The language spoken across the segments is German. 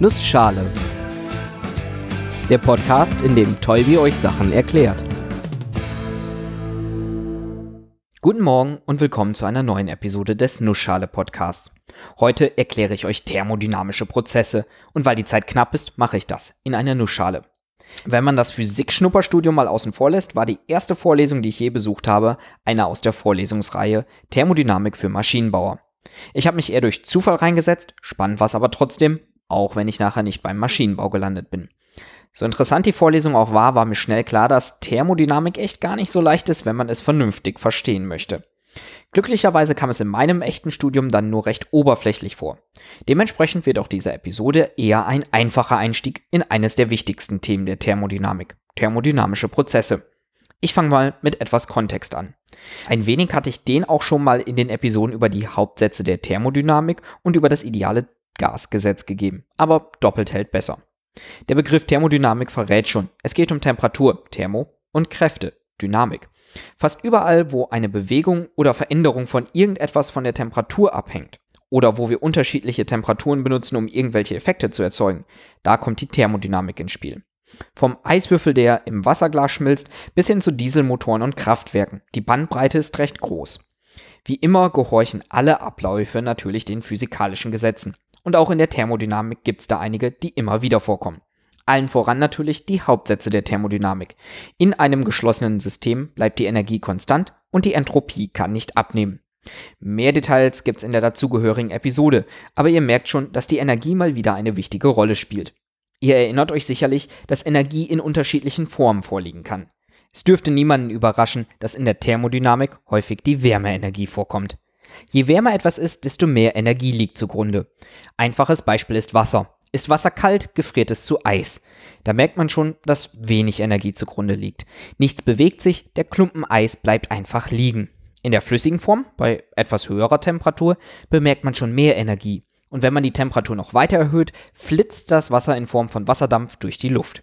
Nussschale. Der Podcast, in dem Tolbi euch Sachen erklärt. Guten Morgen und willkommen zu einer neuen Episode des Nussschale Podcasts. Heute erkläre ich euch thermodynamische Prozesse und weil die Zeit knapp ist, mache ich das in einer Nussschale. Wenn man das Physik-Schnupperstudium mal außen vor lässt, war die erste Vorlesung, die ich je besucht habe, eine aus der Vorlesungsreihe Thermodynamik für Maschinenbauer. Ich habe mich eher durch Zufall reingesetzt, spannend war es aber trotzdem, auch wenn ich nachher nicht beim Maschinenbau gelandet bin. So interessant die Vorlesung auch war, war mir schnell klar, dass Thermodynamik echt gar nicht so leicht ist, wenn man es vernünftig verstehen möchte. Glücklicherweise kam es in meinem echten Studium dann nur recht oberflächlich vor. Dementsprechend wird auch diese Episode eher ein einfacher Einstieg in eines der wichtigsten Themen der Thermodynamik, thermodynamische Prozesse. Ich fange mal mit etwas Kontext an. Ein wenig hatte ich den auch schon mal in den Episoden über die Hauptsätze der Thermodynamik und über das ideale Gasgesetz gegeben, aber doppelt hält besser. Der Begriff Thermodynamik verrät schon, es geht um Temperatur, Thermo, und Kräfte, Dynamik. Fast überall, wo eine Bewegung oder Veränderung von irgendetwas von der Temperatur abhängt, oder wo wir unterschiedliche Temperaturen benutzen, um irgendwelche Effekte zu erzeugen, da kommt die Thermodynamik ins Spiel. Vom Eiswürfel, der im Wasserglas schmilzt, bis hin zu Dieselmotoren und Kraftwerken. Die Bandbreite ist recht groß. Wie immer gehorchen alle Abläufe natürlich den physikalischen Gesetzen. Und auch in der Thermodynamik gibt es da einige, die immer wieder vorkommen. Allen voran natürlich die Hauptsätze der Thermodynamik. In einem geschlossenen System bleibt die Energie konstant und die Entropie kann nicht abnehmen. Mehr Details gibt's in der dazugehörigen Episode, aber ihr merkt schon, dass die Energie mal wieder eine wichtige Rolle spielt. Ihr erinnert euch sicherlich, dass Energie in unterschiedlichen Formen vorliegen kann. Es dürfte niemanden überraschen, dass in der Thermodynamik häufig die Wärmeenergie vorkommt. Je wärmer etwas ist, desto mehr Energie liegt zugrunde. Einfaches Beispiel ist Wasser. Ist Wasser kalt, gefriert es zu Eis. Da merkt man schon, dass wenig Energie zugrunde liegt. Nichts bewegt sich, der Klumpen Eis bleibt einfach liegen. In der flüssigen Form, bei etwas höherer Temperatur, bemerkt man schon mehr Energie. Und wenn man die Temperatur noch weiter erhöht, flitzt das Wasser in Form von Wasserdampf durch die Luft.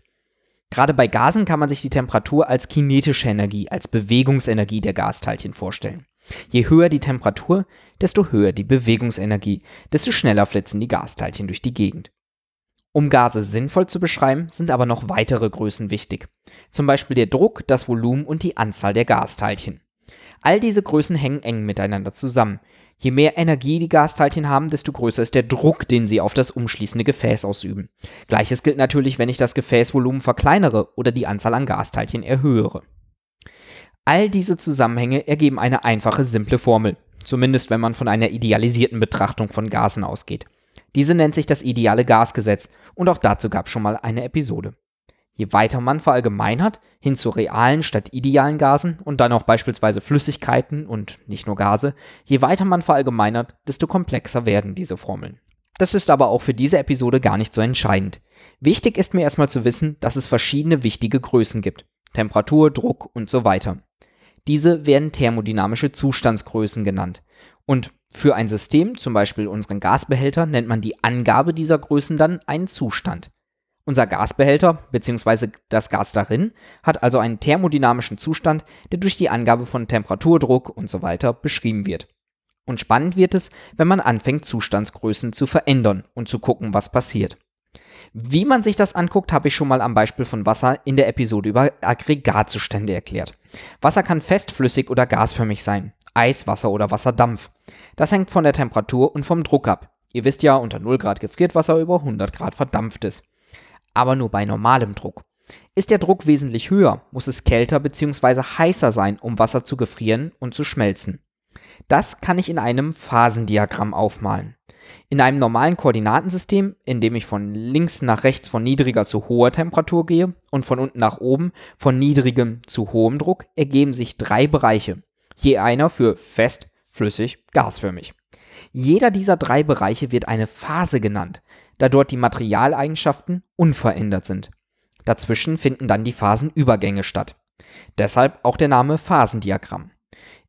Gerade bei Gasen kann man sich die Temperatur als kinetische Energie, als Bewegungsenergie der Gasteilchen vorstellen. Je höher die Temperatur, desto höher die Bewegungsenergie, desto schneller flitzen die Gasteilchen durch die Gegend. Um Gase sinnvoll zu beschreiben, sind aber noch weitere Größen wichtig. Zum Beispiel der Druck, das Volumen und die Anzahl der Gasteilchen. All diese Größen hängen eng miteinander zusammen. Je mehr Energie die Gasteilchen haben, desto größer ist der Druck, den sie auf das umschließende Gefäß ausüben. Gleiches gilt natürlich, wenn ich das Gefäßvolumen verkleinere oder die Anzahl an Gasteilchen erhöhe. All diese Zusammenhänge ergeben eine einfache, simple Formel, zumindest wenn man von einer idealisierten Betrachtung von Gasen ausgeht. Diese nennt sich das ideale Gasgesetz und auch dazu gab es schon mal eine Episode. Je weiter man verallgemeinert, hin zu realen statt idealen Gasen und dann auch beispielsweise Flüssigkeiten und nicht nur Gase, je weiter man verallgemeinert, desto komplexer werden diese Formeln. Das ist aber auch für diese Episode gar nicht so entscheidend. Wichtig ist mir erstmal zu wissen, dass es verschiedene wichtige Größen gibt. Temperatur, Druck und so weiter. Diese werden thermodynamische Zustandsgrößen genannt. Und für ein System, zum Beispiel unseren Gasbehälter, nennt man die Angabe dieser Größen dann einen Zustand. Unser Gasbehälter bzw. das Gas darin hat also einen thermodynamischen Zustand, der durch die Angabe von Temperatur, Druck und so weiter beschrieben wird. Und spannend wird es, wenn man anfängt, Zustandsgrößen zu verändern und zu gucken, was passiert. Wie man sich das anguckt, habe ich schon mal am Beispiel von Wasser in der Episode über Aggregatzustände erklärt. Wasser kann fest, flüssig oder gasförmig sein. Eis, Wasser oder Wasserdampf. Das hängt von der Temperatur und vom Druck ab. Ihr wisst ja, unter 0 Grad gefriert Wasser, über 100 Grad verdampft es. Aber nur bei normalem Druck. Ist der Druck wesentlich höher, muss es kälter bzw. heißer sein, um Wasser zu gefrieren und zu schmelzen. Das kann ich in einem Phasendiagramm aufmalen. In einem normalen Koordinatensystem, in dem ich von links nach rechts von niedriger zu hoher Temperatur gehe und von unten nach oben von niedrigem zu hohem Druck, ergeben sich drei Bereiche, je einer für fest, flüssig, gasförmig. Jeder dieser drei Bereiche wird eine Phase genannt, da dort die Materialeigenschaften unverändert sind. Dazwischen finden dann die Phasenübergänge statt. Deshalb auch der Name Phasendiagramm.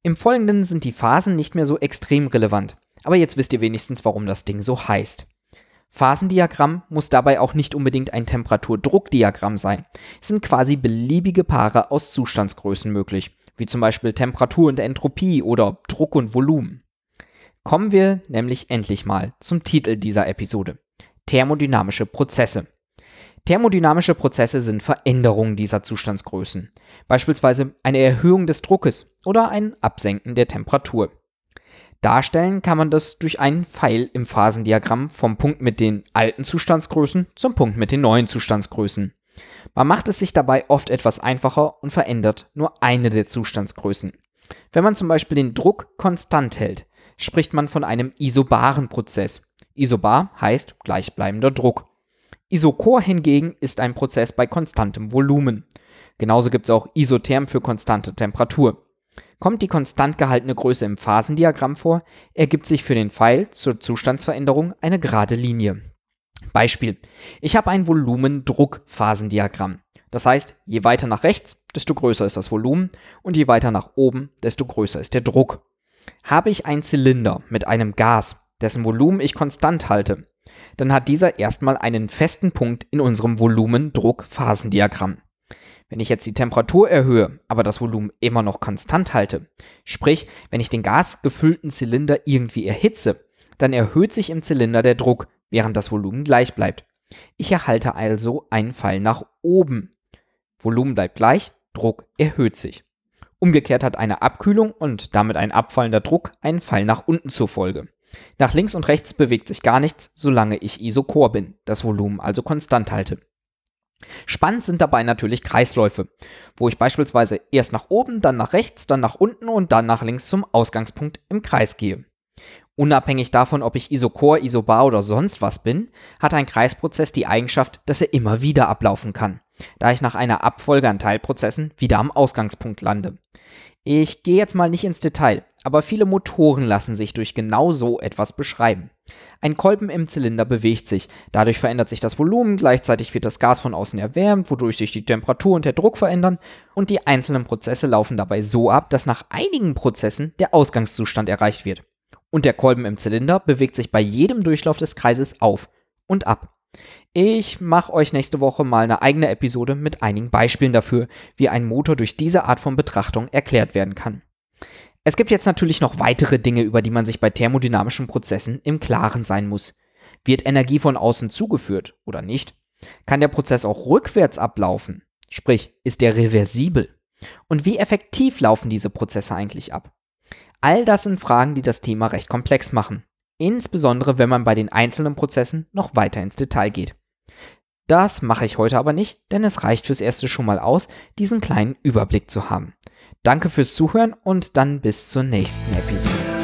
Im Folgenden sind die Phasen nicht mehr so extrem relevant, aber jetzt wisst ihr wenigstens, warum das Ding so heißt. Phasendiagramm muss dabei auch nicht unbedingt ein Temperaturdruckdiagramm sein. Es sind quasi beliebige Paare aus Zustandsgrößen möglich, wie zum Beispiel Temperatur und Entropie oder Druck und Volumen. Kommen wir nämlich endlich mal zum Titel dieser Episode. Thermodynamische Prozesse. Thermodynamische Prozesse sind Veränderungen dieser Zustandsgrößen, beispielsweise eine Erhöhung des Druckes oder ein Absenken der Temperatur. Darstellen kann man das durch einen Pfeil im Phasendiagramm vom Punkt mit den alten Zustandsgrößen zum Punkt mit den neuen Zustandsgrößen. Man macht es sich dabei oft etwas einfacher und verändert nur eine der Zustandsgrößen. Wenn man zum Beispiel den Druck konstant hält, spricht man von einem isobaren Prozess. Isobar heißt gleichbleibender Druck. Isochor hingegen ist ein Prozess bei konstantem Volumen. Genauso gibt es auch isotherm für konstante Temperatur. Kommt die konstant gehaltene Größe im Phasendiagramm vor, ergibt sich für den Pfeil zur Zustandsveränderung eine gerade Linie. Beispiel. Ich habe ein Volumen-Druck-Phasendiagramm. Das heißt, je weiter nach rechts, desto größer ist das Volumen und je weiter nach oben, desto größer ist der Druck. Habe ich einen Zylinder mit einem Gas, dessen Volumen ich konstant halte, dann hat dieser erstmal einen festen Punkt in unserem Volumen-Druck-Phasendiagramm. Wenn ich jetzt die Temperatur erhöhe, aber das Volumen immer noch konstant halte, sprich, wenn ich den gasgefüllten Zylinder irgendwie erhitze, dann erhöht sich im Zylinder der Druck, während das Volumen gleich bleibt. Ich erhalte also einen Fall nach oben. Volumen bleibt gleich, Druck erhöht sich. Umgekehrt hat eine Abkühlung und damit ein abfallender Druck einen Fall nach unten zur Folge. Nach links und rechts bewegt sich gar nichts, solange ich isochor bin, das Volumen also konstant halte. Spannend sind dabei natürlich Kreisläufe, wo ich beispielsweise erst nach oben, dann nach rechts, dann nach unten und dann nach links zum Ausgangspunkt im Kreis gehe. Unabhängig davon, ob ich Isochor, Isobar oder sonst was bin, hat ein Kreisprozess die Eigenschaft, dass er immer wieder ablaufen kann, da ich nach einer Abfolge an Teilprozessen wieder am Ausgangspunkt lande. Ich gehe jetzt mal nicht ins Detail, aber viele Motoren lassen sich durch genau so etwas beschreiben. Ein Kolben im Zylinder bewegt sich, dadurch verändert sich das Volumen, gleichzeitig wird das Gas von außen erwärmt, wodurch sich die Temperatur und der Druck verändern und die einzelnen Prozesse laufen dabei so ab, dass nach einigen Prozessen der Ausgangszustand erreicht wird. Und der Kolben im Zylinder bewegt sich bei jedem Durchlauf des Kreises auf und ab. Ich mache euch nächste Woche mal eine eigene Episode mit einigen Beispielen dafür, wie ein Motor durch diese Art von Betrachtung erklärt werden kann. Es gibt jetzt natürlich noch weitere Dinge, über die man sich bei thermodynamischen Prozessen im Klaren sein muss. Wird Energie von außen zugeführt oder nicht? Kann der Prozess auch rückwärts ablaufen? Sprich, ist der reversibel? Und wie effektiv laufen diese Prozesse eigentlich ab? All das sind Fragen, die das Thema recht komplex machen. Insbesondere wenn man bei den einzelnen Prozessen noch weiter ins Detail geht. Das mache ich heute aber nicht, denn es reicht fürs erste schon mal aus, diesen kleinen Überblick zu haben. Danke fürs Zuhören und dann bis zur nächsten Episode.